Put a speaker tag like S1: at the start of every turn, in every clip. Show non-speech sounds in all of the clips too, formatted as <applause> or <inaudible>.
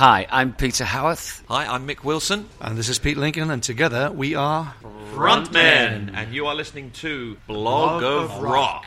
S1: Hi, I'm Peter Howarth.
S2: Hi, I'm Mick Wilson.
S3: And this is Pete Lincoln, and together we are
S2: Frontmen. And you are listening to Blog, of, Rock.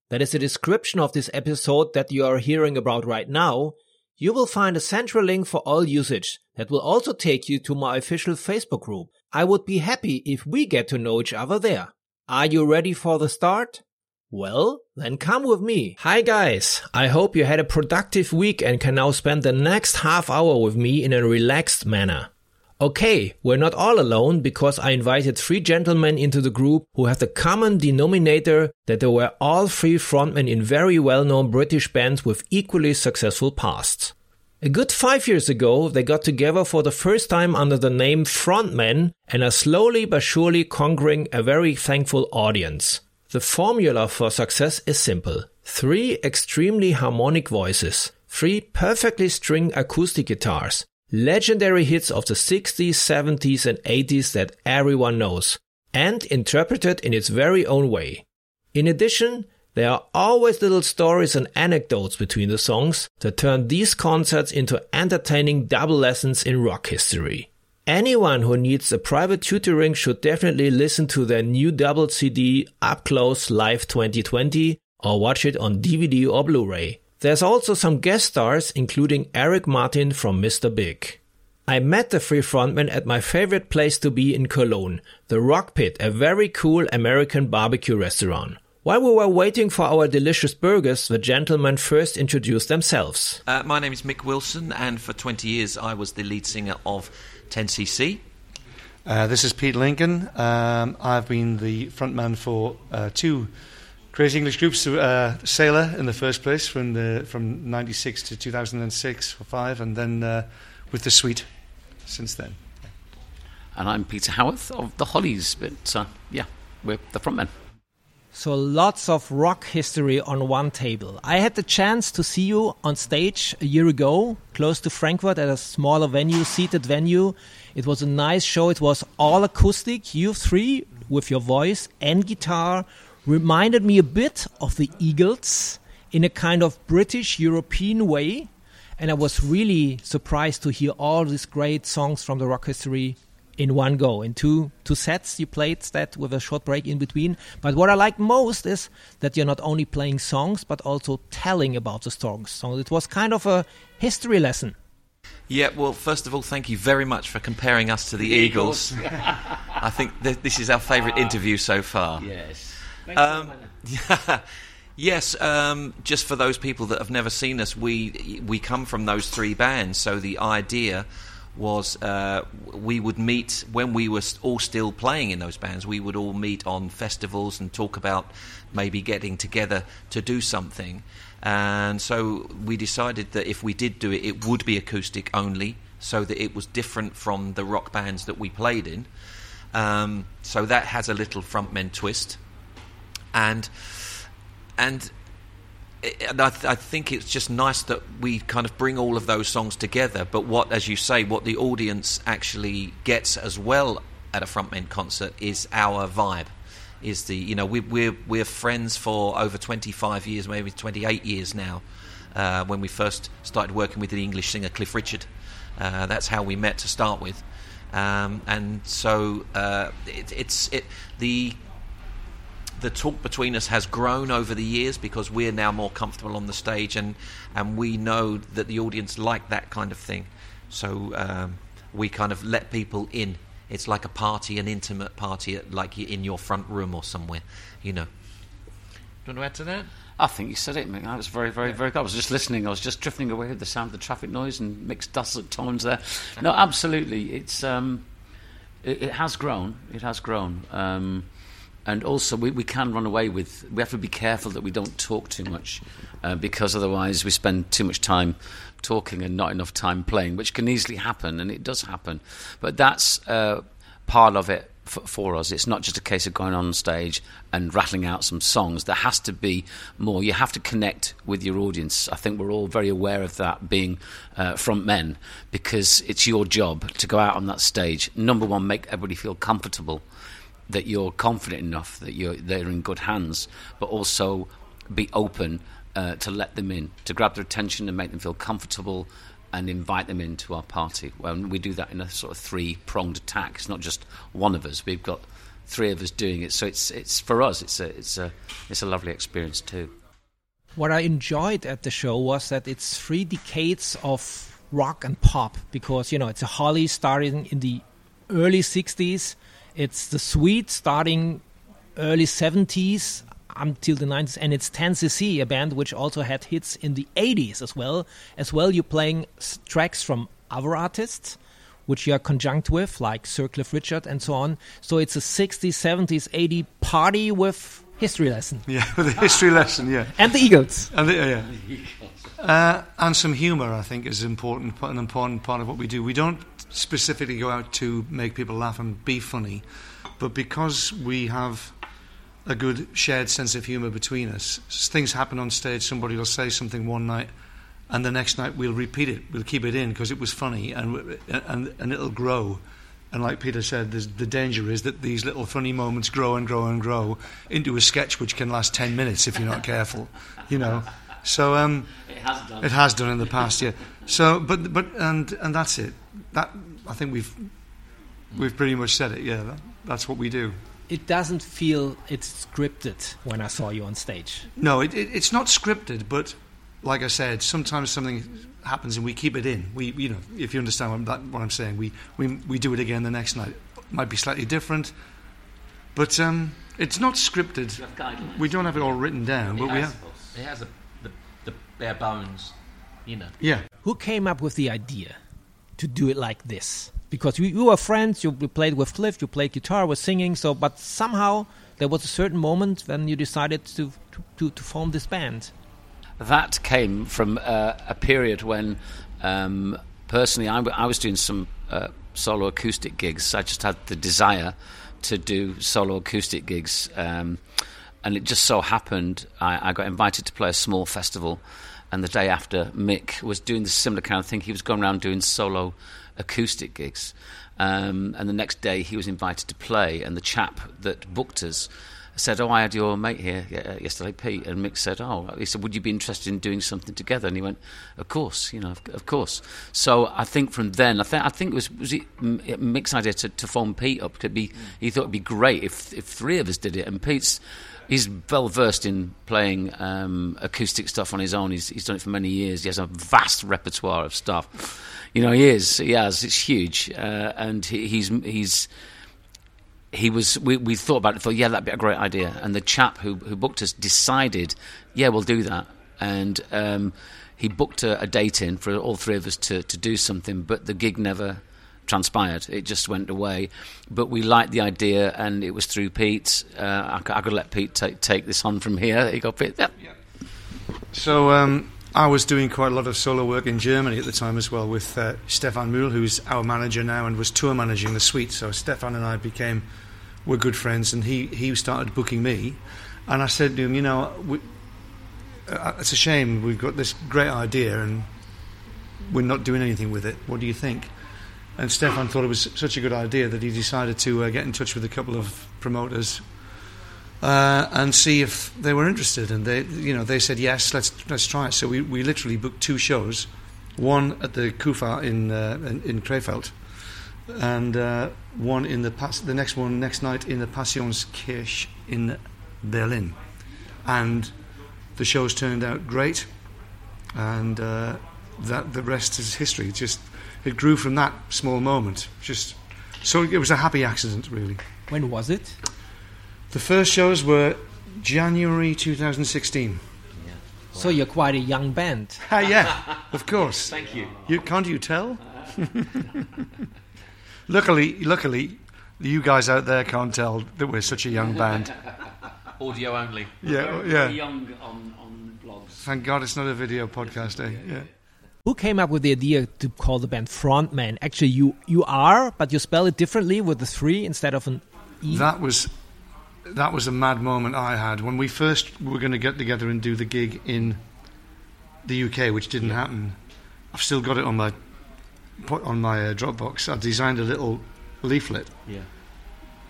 S4: that is the description of this episode that you are hearing about right now, you will find a central link for all usage that will also take you to my official Facebook group. I would be happy if we get to know each other there. Are you ready for the start? Well, then come with me. Hi guys, I hope you had a productive week and can now spend the next half hour with me in a relaxed manner. Okay, we're not all alone because I invited three gentlemen into the group who have the common denominator that they were all three frontmen in very well known British bands with equally successful pasts. A good five years ago, they got together for the first time under the name Frontmen and are slowly but surely conquering a very thankful audience. The formula for success is simple. Three extremely harmonic voices, three perfectly stringed acoustic guitars, legendary hits of the 60s, 70s, and 80s that everyone knows, and interpreted in its very own way. In addition, there are always little stories and anecdotes between the songs that turn these concerts into entertaining double lessons in rock history. Anyone who needs a private tutoring should definitely listen to their new double CD Up Close Live 2020 or watch it on DVD or Blu-ray. There's also some guest stars, including Eric Martin from Mr. Big. I met the three frontmen at my favorite place to be in Cologne, the Rock Pit, a very cool American barbecue restaurant. While we were waiting for our delicious burgers, the gentlemen first introduced themselves.
S2: Uh, my name is Mick Wilson, and for 20 years I was the lead singer of 10cc.
S3: Uh, this is Pete Lincoln. Um, I've been the frontman for uh, two Crazy English groups, uh, Sailor in the first place from the from '96 to 2006 or five, and then uh, with the Sweet since then.
S1: And I'm Peter Howarth of the Hollies, but uh, yeah, we're the frontmen.
S4: So lots of rock history on one table. I had the chance to see you on stage a year ago, close to Frankfurt at a smaller venue, seated venue. It was a nice show. It was all acoustic. You three with your voice and guitar reminded me a bit of the Eagles in a kind of British European way. And I was really surprised to hear all these great songs from the rock history in one go. In two two sets, you played that with a short break in between. But what I like most is that you're not only playing songs, but also telling about the songs. So it was kind of a history lesson.
S2: Yeah, well, first of all, thank you very much for comparing us to the, the Eagles. Eagles. <laughs> I think th- this is our favourite interview so far.
S1: Yes.
S2: Um, <laughs> yes, um, just for those people that have never seen us, we we come from those three bands. So the idea was uh, we would meet when we were all still playing in those bands. We would all meet on festivals and talk about maybe getting together to do something. And so we decided that if we did do it, it would be acoustic only, so that it was different from the rock bands that we played in. Um, so that has a little frontmen twist and and I, th- I, think it's just nice that we kind of bring all of those songs together. But what, as you say, what the audience actually gets as well at a frontman concert is our vibe. Is the you know we, we're we're friends for over 25 years, maybe 28 years now. Uh, when we first started working with the English singer Cliff Richard, uh, that's how we met to start with. Um, and so uh, it, it's it the the talk between us has grown over the years because we're now more comfortable on the stage and and we know that the audience like that kind of thing. So um, we kind of let people in It's like a party, an intimate party, at, like in your front room or somewhere. You know.
S5: Do you want to add to that?
S1: I think you said it, Mick. That was very, very, very good. I was just listening. I was just drifting away with the sound of the traffic noise and mixed dulcet tones there. No, absolutely. It's um, it, it has grown. It has grown. Um, and also, we, we can run away with. We have to be careful that we don't talk too much, uh, because otherwise we spend too much time talking and not enough time playing, which can easily happen, and it does happen. But that's uh, part of it for, for us. It's not just a case of going on stage and rattling out some songs. There has to be more. You have to connect with your audience. I think we're all very aware of that being uh, front men because it's your job to go out on that stage. Number one, make everybody feel comfortable that you're confident enough that you're they're in good hands, but also be open uh, to let them in, to grab their attention and make them feel comfortable and invite them into our party. When we do that in a sort of three pronged attack, it's not just one of us. We've got three of us doing it, so it's it's for us. It's a it's a it's a lovely experience too.
S4: What I enjoyed at the show was that it's three decades of rock and pop because you know it's a Holly starting in the early '60s it's the Sweet starting early 70s until the 90s and it's 10cc a band which also had hits in the 80s as well. As well you're playing tracks from other artists which you are conjunct with like sir cliff richard and so on. So it's a 60s 70s 80 party with history lesson. <laughs>
S3: Yeah with a history lesson yeah.
S4: And the eagles.
S3: And the, yeah. Uh, and some humor i think is important an important part of what we do. We don't specifically go out to make people laugh and be funny, but because we have a good shared sense of humour between us, things happen on stage. Somebody will say something one night, and the next night we'll repeat it. We'll keep it in because it was funny, and and and it'll grow. And like Peter said, the danger is that these little funny moments grow and grow and grow into a sketch which can last ten minutes if you're not careful, you know. So um,
S1: it has done.
S3: It has done in the past, yeah. So, but but and and that's it. That I think we've we've pretty much said it. Yeah, that, that's what we do.
S4: It doesn't feel it's scripted when I saw you on stage.
S3: No, it, it, it's not scripted, but like I said, sometimes something happens and we keep it in. We, you know, if you understand what, that, what I'm saying, we, we we do it again the next night. It might be slightly different, but um, it's not scripted. We don't have it all written down, but
S5: it
S3: we
S5: has,
S3: have.
S5: It has a, the, the bare bones, you know.
S3: Yeah.
S4: Who came up with the idea? To do it like this? Because you, you were friends, you, played with Cliff, you played guitar, was singing, so but somehow there was a certain moment when you decided to to, to, form this band.
S1: That came from uh, a period when, um, personally, I, I, was doing some uh, solo acoustic gigs. I just had the desire to do solo acoustic gigs. Um, and it just so happened I, I, got invited to play a small festival and the day after, Mick was doing the similar kind of thing. He was going around doing solo acoustic gigs. Um, and the next day, he was invited to play, and the chap that booked us said, "Oh, I had your mate here uh, yesterday, Pete." And Mick said, "Oh," he said, "Would you be interested in doing something together?" And he went, "Of course, you know, of, of course." So I think from then, I think I think it was was it Mick's idea to, to phone Pete up. Could be he thought it'd be great if if three of us did it, and Pete's he's well versed in playing um, acoustic stuff on his own. He's, he's done it for many years. He has a vast repertoire of stuff. You know, he is. He has. It's huge, uh, and he, he's he's he was. We, we thought about it. Thought, yeah, that'd be a great idea. And the chap who who booked us decided, yeah, we'll do that. And um, he booked a, a, date in for all three of us to to do something, but the gig never transpired. It just went away. But we liked the idea, and it was through Pete. Uh, I, I, could let Pete take, take this on from here. There you go, Pete. Yep.
S3: So um, I was doing quite a lot of solo work in Germany at the time as well with uh, Stefan Mühl, who's our manager now and was tour managing the Sweet. So Stefan and I became were good friends, and he he started booking me. And I said to him, you know, we, uh, it's a shame we've got this great idea and we're not doing anything with it. What do you think? And Stefan thought it was such a good idea that he decided to uh, get in touch with a couple of promoters uh, and see if they were interested. And they, you know, they said yes, let's let's try it. So we, we literally booked two shows, one at the Kufa in uh, in, in Krefeld, and uh, one in the pas- the next one next night in the Passionskirche in Berlin, and the shows turned out great, and uh, that the rest is history. Just it grew from that small moment. Just So it was a happy accident, really.
S4: When was it?
S3: The first shows were January 2016.
S4: So you're quite a young band. <laughs>
S3: Ah, yeah, of course.
S5: Thank you.
S3: You can't you tell? <laughs> luckily, luckily, you guys out there can't tell that we're such a young band. <laughs>
S2: Audio only.
S3: Yeah,
S5: Very
S3: yeah.
S5: young on, on blogs.
S3: Thank God it's not a video podcast, eh? Yeah.
S4: Who came up with the idea to call the band Frontman? Actually, you you are, but you spell it differently with the three instead of an e.
S3: That was that was a mad moment I had when we first were going to get together and do the gig in the UK, which didn't happen. I've still got it on my put on my uh, Dropbox. I designed a little leaflet,
S5: Yeah.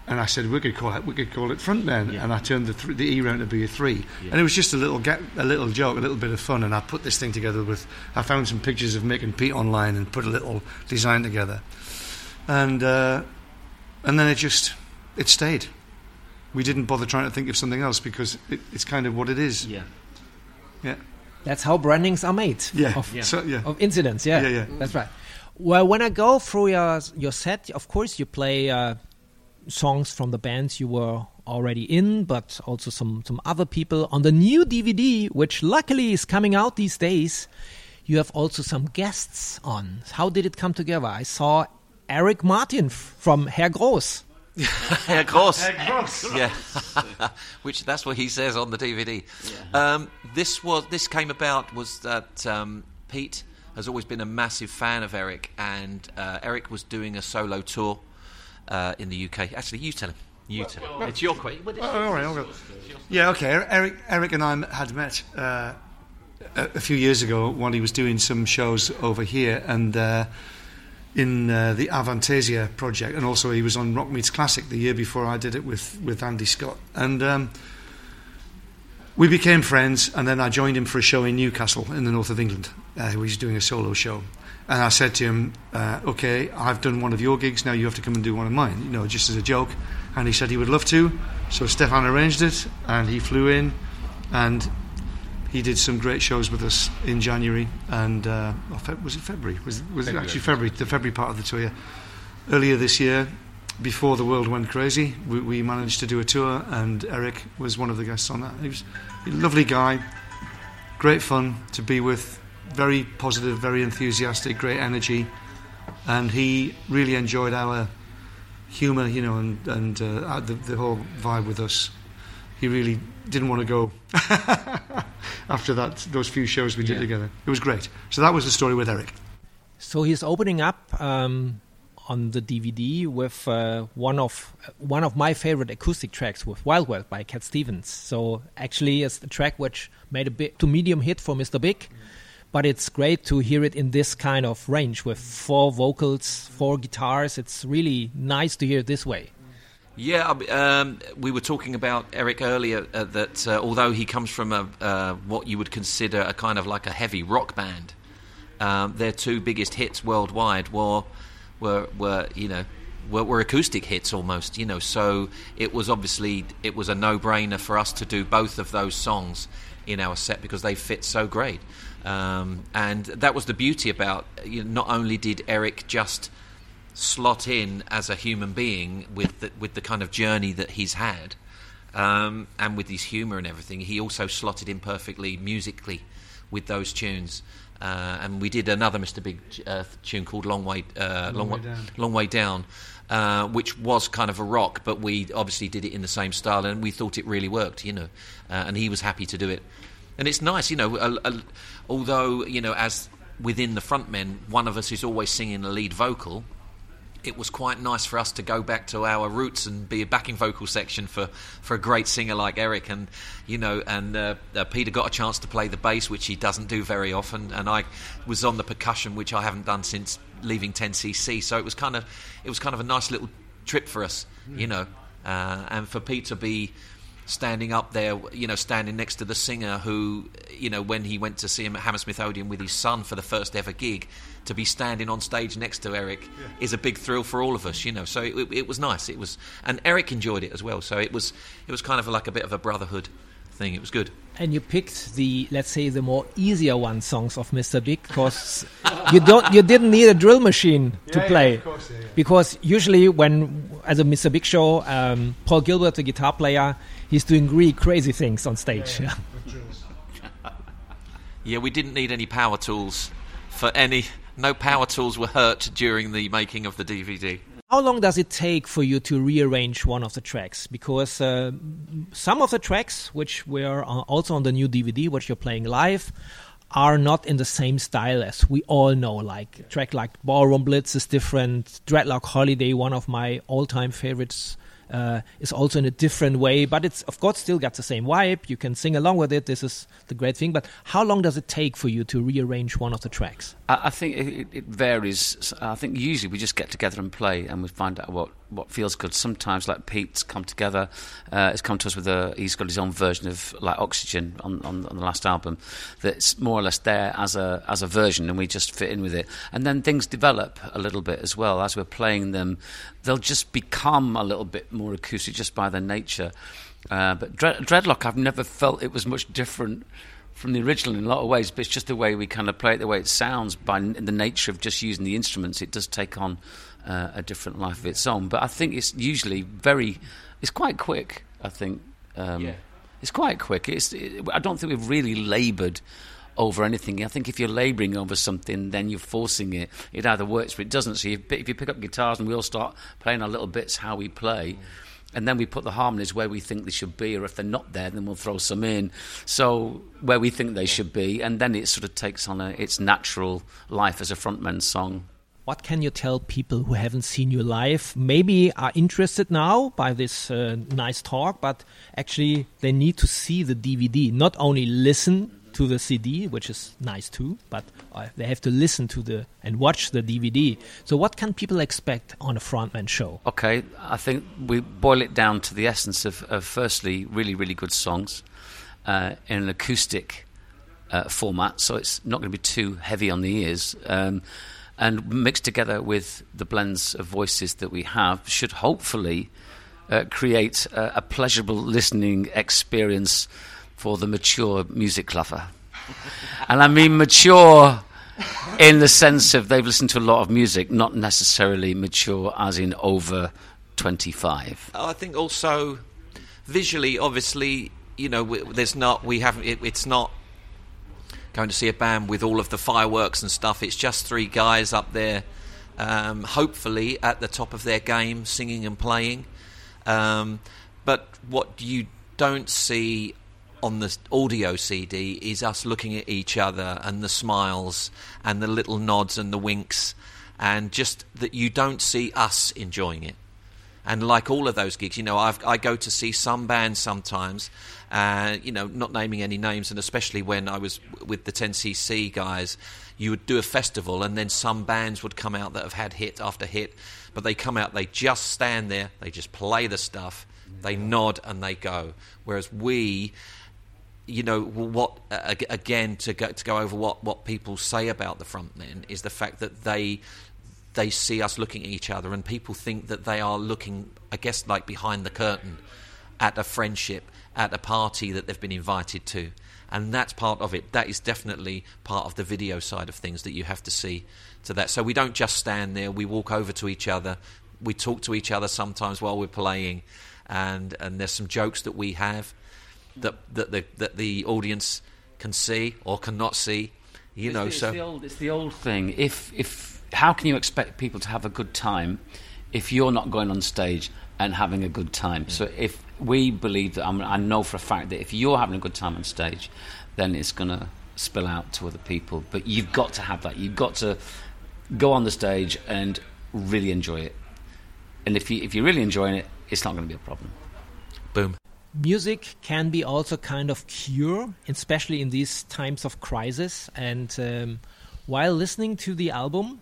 S3: And I said we could call it we could call it Frontman,
S5: Yeah.
S3: and I turned the th- the E round to be a three,
S5: Yeah.
S3: and it was just a little get, a little joke, a little bit of fun, and I put this thing together with I found some pictures of Mick and Pete online and put a little design together, and uh, and then it just it stayed. We didn't bother trying to think of something else because it, it's kind of what it is.
S5: Yeah, yeah.
S4: That's how brandings are made.
S3: Yeah.
S4: Of,
S5: Yeah.
S3: So yeah.
S4: of incidents. Yeah.
S3: Yeah, yeah.
S4: That's right. Well, when I go through your your set, of course you play uh, songs from the bands you were already in, but also some some other people on the new DVD, which luckily is coming out these days. You have also some guests on. How did it come together? I saw Eric Martin f- from Herr Groß. <laughs>
S2: Herr Gross. <laughs> Yeah, <laughs> which that's what he says on the DVD. Um, this was this came about was that um, Pete has always been a massive fan of Eric, and uh, Eric was doing a solo tour uh, in the UK. Actually, you tell him. You tell him. It's your question.
S3: Oh, all right, all right. Yeah, okay. Eric, Eric and I had met uh, a, a few years ago while he was doing some shows over here and uh, in uh, the Avantasia project, and also he was on Rock Meets Classic the year before I did it with, with Andy Scott. And um, we became friends, and then I joined him for a show in Newcastle in the north of England. Uh, he was doing a solo show. And I said to him, uh, okay, I've done one of your gigs, now you have to come and do one of mine, you know, just as a joke. And he said he would love to. So Stefan arranged it, and he flew in, and he did some great shows with us in January. And uh, was it February? Was, was it actually February, the February part of the tour? Earlier this year, before the world went crazy, we, we managed to do a tour, and Eric was one of the guests on that. He was a lovely guy, great fun to be with, very positive, very enthusiastic, great energy, and he really enjoyed our humour, you know, and and uh, the, the whole vibe with us. He really didn't want to go <laughs> after that those few shows we did
S5: Yeah.
S3: together. It was great. So that was the story with Eric.
S4: So he's opening up um, on the DVD with uh, one of one of my favorite acoustic tracks with Wild World by Cat Stevens. So actually, it's a track which made a bit to medium hit for Mr. Big, but it's great to hear it in this kind of range with four vocals, four guitars. It's really nice to hear it this way.
S2: Yeah, um, we were talking about Eric earlier uh, that uh, although he comes from a uh, what you would consider a kind of like a heavy rock band, um, their two biggest hits worldwide were were were you know were, were acoustic hits almost. You know, so it was obviously it was a no brainer for us to do both of those songs in our set because they fit so great. Um, and that was the beauty about you know, not only did Eric just slot in as a human being with the, with the kind of journey that he's had, um, and with his humour and everything. He also slotted in perfectly musically with those tunes. Uh, and we did another Mr. Big uh, tune called "Long Way, uh, Long,
S3: Way
S2: Way,
S3: Down.
S2: Long Way Down," uh, which was kind of a rock, but we obviously did it in the same style, and we thought it really worked, you know. Uh, and he was happy to do it, and it's nice, you know. A, a, although you know, as within the frontmen, one of us is always singing the lead vocal it was quite nice for us to go back to our roots and be a backing vocal section for, for a great singer like Eric. And, you know, and uh, uh, Peter got a chance to play the bass, which he doesn't do very often. And I was on the percussion, which I haven't done since leaving 10cc. So it was kind of, it was kind of a nice little trip for us, you know. Uh, and for Pete to be standing up there, you know, standing next to the singer who, you know, when he went to see him at Hammersmith Odeon with his son for the first ever gig, to be standing on stage next to Eric is a big thrill for all of us, you know. So it, it was nice. It was, and Eric enjoyed it as well. So it was, it was kind of like a bit of a brotherhood thing. It was good.
S4: And you picked the, let's say, the more easier one songs of Mr. Big because you don't, you didn't need a drill machine to
S3: Yeah, yeah,
S4: play.
S3: of course, yeah, yeah.
S4: Because usually when, as a Mr. Big show, um, Paul Gilbert, the guitar player, he's doing really crazy things on stage. <laughs>
S2: Yeah, we didn't need any power tools for any. No power tools were hurt during the making of the DVD.
S4: How long does it take for you to rearrange one of the tracks? Because uh, some of the tracks, which were uh, also on the new DVD, which you're playing live, are not in the same style as we all know. Like track like Ballroom Blitz is different. Dreadlock Holiday, one of my all-time favorites, uh, is also in a different way. But it's of course still got the same vibe. You can sing along with it. This is the great thing. But how long does it take for you to rearrange one of the tracks?
S1: I, I think it, it varies. I think usually we just get together and play, and we find out what, what feels good. Sometimes, like Pete's come together, uh, has come to us with a. He's got his own version of like Oxygen on, on, on the last album, that's more or less there as a as a version, and we just fit in with it. And then things develop a little bit as well as we're playing them. They'll just become a little bit more acoustic just by their nature. Uh, but Dread, Dreadlock, I've never felt it was much different from the original in a lot of ways, but it's just the way we kind of play it, the way it sounds, by n- the nature of just using the instruments, it does take on uh, a different life of its own. But I think it's usually very, it's quite quick. I think um,
S2: Yeah.
S1: it's quite quick. It's, it, I don't think we've really laboured over anything. I think if you're labouring over something, then you're forcing it. It either works or it doesn't. So you, if you pick up guitars and we all start playing our little bits how we play, and then we put the harmonies where we think they should be, or if they're not there, then we'll throw some in. So where we think they should be, and then it sort of takes on a, its natural life as a frontman song.
S4: What can you tell people who haven't seen you live? Maybe are interested now by this uh, nice talk, but actually they need to see the DVD. Not only listen to the CD, which is nice too, but uh, they have to listen to the and watch the DVD. So, what can people expect on a frontman show?
S1: Okay, I think we boil it down to the essence of, of firstly, really, really good songs uh, in an acoustic uh, format, so it's not going to be too heavy on the ears. Um, and mixed together with the blends of voices that we have, should hopefully uh, create a, a pleasurable listening experience for the mature music lover. and I mean mature in the sense of they've listened to a lot of music, not necessarily mature as in over 25.
S2: I think also visually, obviously, you know, there's not we haven't. It, it's not going to see a band with all of the fireworks and stuff. It's just three guys up there, um, hopefully at the top of their game, singing and playing. Um, but what you don't see on the audio CD is us looking at each other and the smiles and the little nods and the winks, and just that you don't see us enjoying it. And like all of those gigs, you know, I've, I go to see some bands sometimes, uh, you know, not naming any names, and especially when I was with the 10cc guys, you would do a festival, and then some bands would come out that have had hit after hit, but they come out, they just stand there, they just play the stuff, they nod, and they go. Whereas we, you know what again to go to go over what what people say about the front frontmen is the fact that they they see us looking at each other and people think that they are looking I guess like behind the curtain at a friendship at a party that they've been invited to. And that's part of it. That is definitely part of the video side of things that you have to see to that. So we don't just stand there. We walk over to each other. We talk to each other sometimes while we're playing. And and there's some jokes that we have that that the that the audience can see or cannot see. You know,
S1: it's,
S2: so
S1: it's the old, it's the old thing. If if how can you expect people to have a good time if you're not going on stage and having a good time? So if we believe that, I, mean, I know for a fact that if you're having a good time on stage, then it's going to spill out to other people. But you've got to have that. You've got to go on the stage and really enjoy it. And if you if you're really enjoying it, it's not going to be a problem.
S2: boom.
S4: Music can be also kind of cure, especially in these times of crisis. And um, while listening to the album,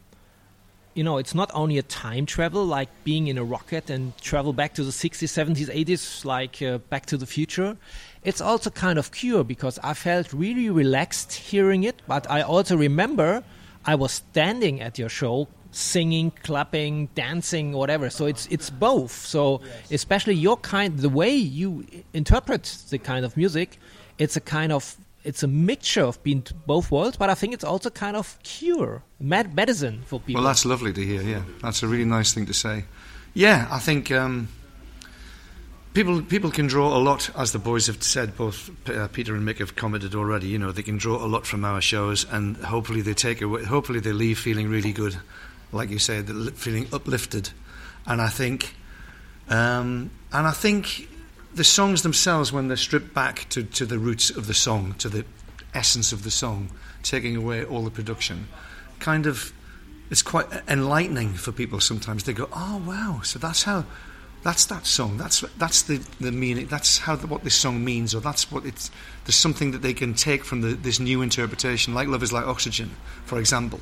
S4: you know, it's not only a time travel, like being in a rocket and travel back to the 60s, 70s, 80s, like uh, Back to the Future. It's also kind of cure because I felt really relaxed hearing it, but I also remember I was standing at your show singing, clapping, dancing, whatever. So it's it's both. So especially your kind, the way you interpret the kind of music, it's a kind of it's a mixture of being both worlds, but I think it's also kind of cure, med- medicine for people.
S3: Well, that's lovely to hear. Yeah, that's a really nice thing to say. Yeah, I think um, people people can draw a lot, as the boys have said. Both uh, Peter and Mick have commented already. You know, they can draw a lot from our shows, and hopefully they take away. Hopefully they leave feeling really good, like you say, the- feeling uplifted. And I think, um, and I think the songs themselves, when they're stripped back to, to the roots of the song, to the essence of the song, taking away all the production, kind of, it's quite enlightening for people sometimes. They go, oh, wow, so that's how, that's that song, that's, that's the, the meaning, that's how what this song means, or that's what it's, there's something that they can take from the, this new interpretation, like Love is Like Oxygen, for example.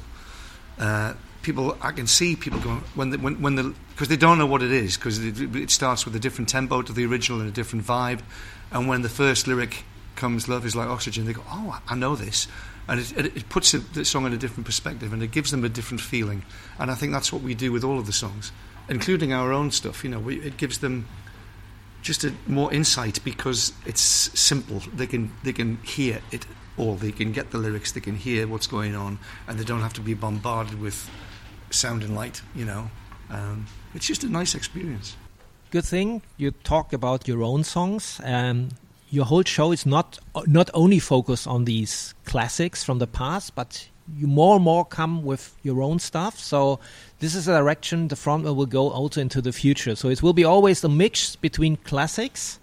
S3: Uh, people, I can see people going when the, when when the because they don't know what it is because it, it starts with a different tempo to the original and a different vibe, and when the first lyric comes, "Love is like oxygen," they go, "Oh, I know this," and it, it, it puts the song in a different perspective and it gives them a different feeling, and I think that's what we do with all of the songs, including our own stuff. You know, we, it gives them just a more insight because it's simple. They can they can hear it all. They can get the lyrics. They can hear what's going on, and they don't have to be bombarded with sound and light. You know, um, it's just a nice experience.
S4: good thing you talk about your own songs. Um, your whole show is not not only focused on these classics from the past, but you more and more come with your own stuff. So this is a direction the frontman will go also into the future. So it will be always a mix between classics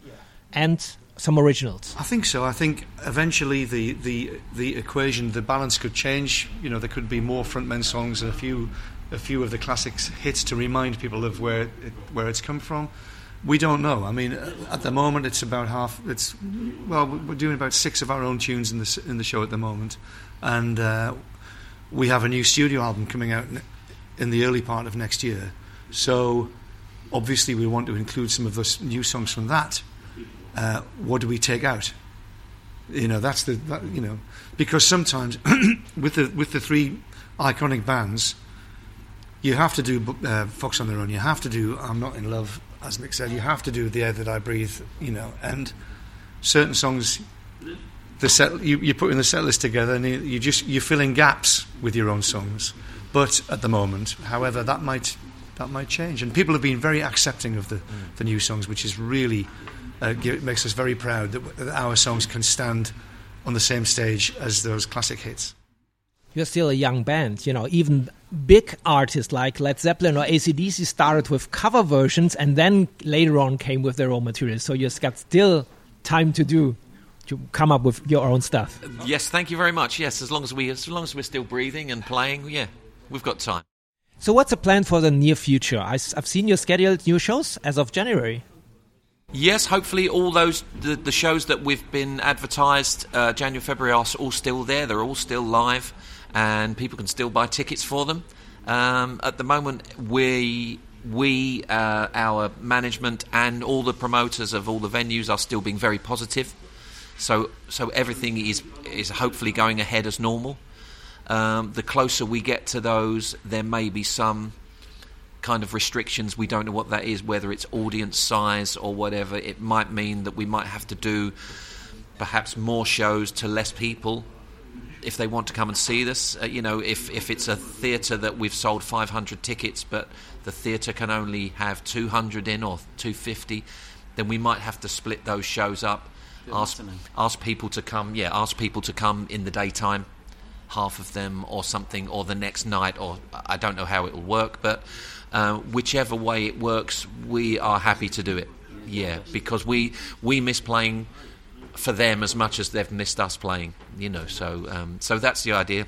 S4: and some originals.
S3: I think so. I think eventually the, the the equation, the balance could change. You know, there could be more frontman songs and a few a few of the classics hits to remind people of where it, where it's come from. We don't know. I mean, at the moment, it's about half. It's well, we're doing about six of our own tunes in the in the show at the moment, and uh, we have a new studio album coming out in the early part of next year. So, obviously, we want to include some of those new songs from that. Uh, what do we take out? You know, that's the that, you know because sometimes <clears throat> with the with the three iconic bands, you have to do uh, Fox on the Run. You have to do I'm not in love, as Mick said. You have to do the air that I breathe. You know, and certain songs, the set you, you put in the set list together, and you, you just you fill in gaps with your own songs. But at the moment, however, that might that might change, and people have been very accepting of the, the new songs, which is really uh, give, makes us very proud that, that our songs can stand on the same stage as those classic hits.
S4: You're still a young band, you know. Even big artists like Led Zeppelin or ACDC started with cover versions and then later on came with their own material. So you've got still time to do to come up with your own stuff.
S2: Yes, thank you very much. Yes, as long as we as long as we're still breathing and playing, yeah, we've got time.
S4: So what's the plan for the near future? I, have seen your scheduled new shows as of January.
S2: Yes, hopefully all those the, the shows that we've been advertised uh, January February are all still there. They're all still live, and people can still buy tickets for them. Um, at the moment, we we uh, our management and all the promoters of all the venues are still being very positive. So so everything is is hopefully going ahead as normal. Um, the closer we get to those, there may be some kind of restrictions. We don't know what that is, whether it's audience size or whatever. It might mean that we might have to do perhaps more shows to less people if they want to come and see this. Uh, you know, if, if it's a theatre that we've sold 500 tickets, but the theatre can only have 200 in or 250, then we might have to split those shows up. Ask,
S1: listening.
S2: ask people to come, yeah, ask people to come in the daytime half of them or something, or the next night, or I don't know how it will work, but uh, whichever way it works, we are happy to do it. Yeah, because we we miss playing for them as much as they've missed us playing. You know, so um, so that's the idea.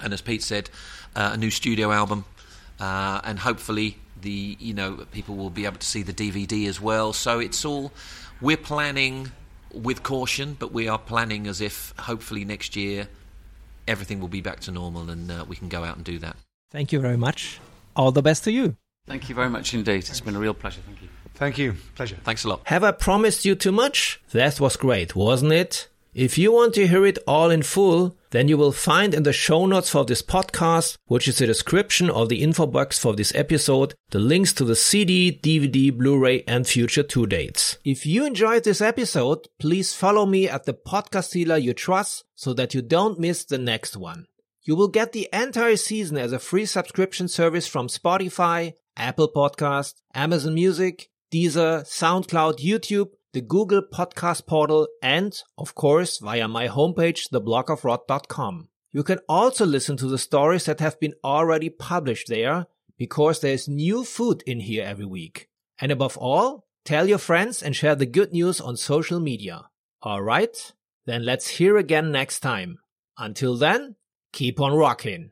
S2: And as Pete said, uh, a new studio album, uh, and hopefully the you know people will be able to see the DVD as well. So it's all we're planning with caution, but we are planning as if hopefully next year everything will be back to normal and uh, we can go out and do that.
S4: Thank you very much. All the best to you.
S1: Thank you very much indeed. It's been a real pleasure. Thank you.
S3: Thank you. Pleasure.
S2: Thanks a lot.
S4: Have I promised you too much? That was great, wasn't it? If you want to hear it all in full, then you will find in the show notes for this podcast, which is the description of the info box for this episode, the links to the CD, DVD, Blu-ray and future tour dates. If you enjoyed this episode, please follow me at the podcast dealer you trust so that you don't miss the next one. You will get the entire season as a free subscription service from Spotify, Apple Podcast, Amazon Music, Deezer, SoundCloud, YouTube, the Google Podcast Portal, and, of course, via my homepage, theblogofrock.com. You can also listen to the stories that have been already published there, because there's new food in here every week. And above all, tell your friends and share the good news on social media. Alright? Then let's hear again next time. Until then, keep on rocking.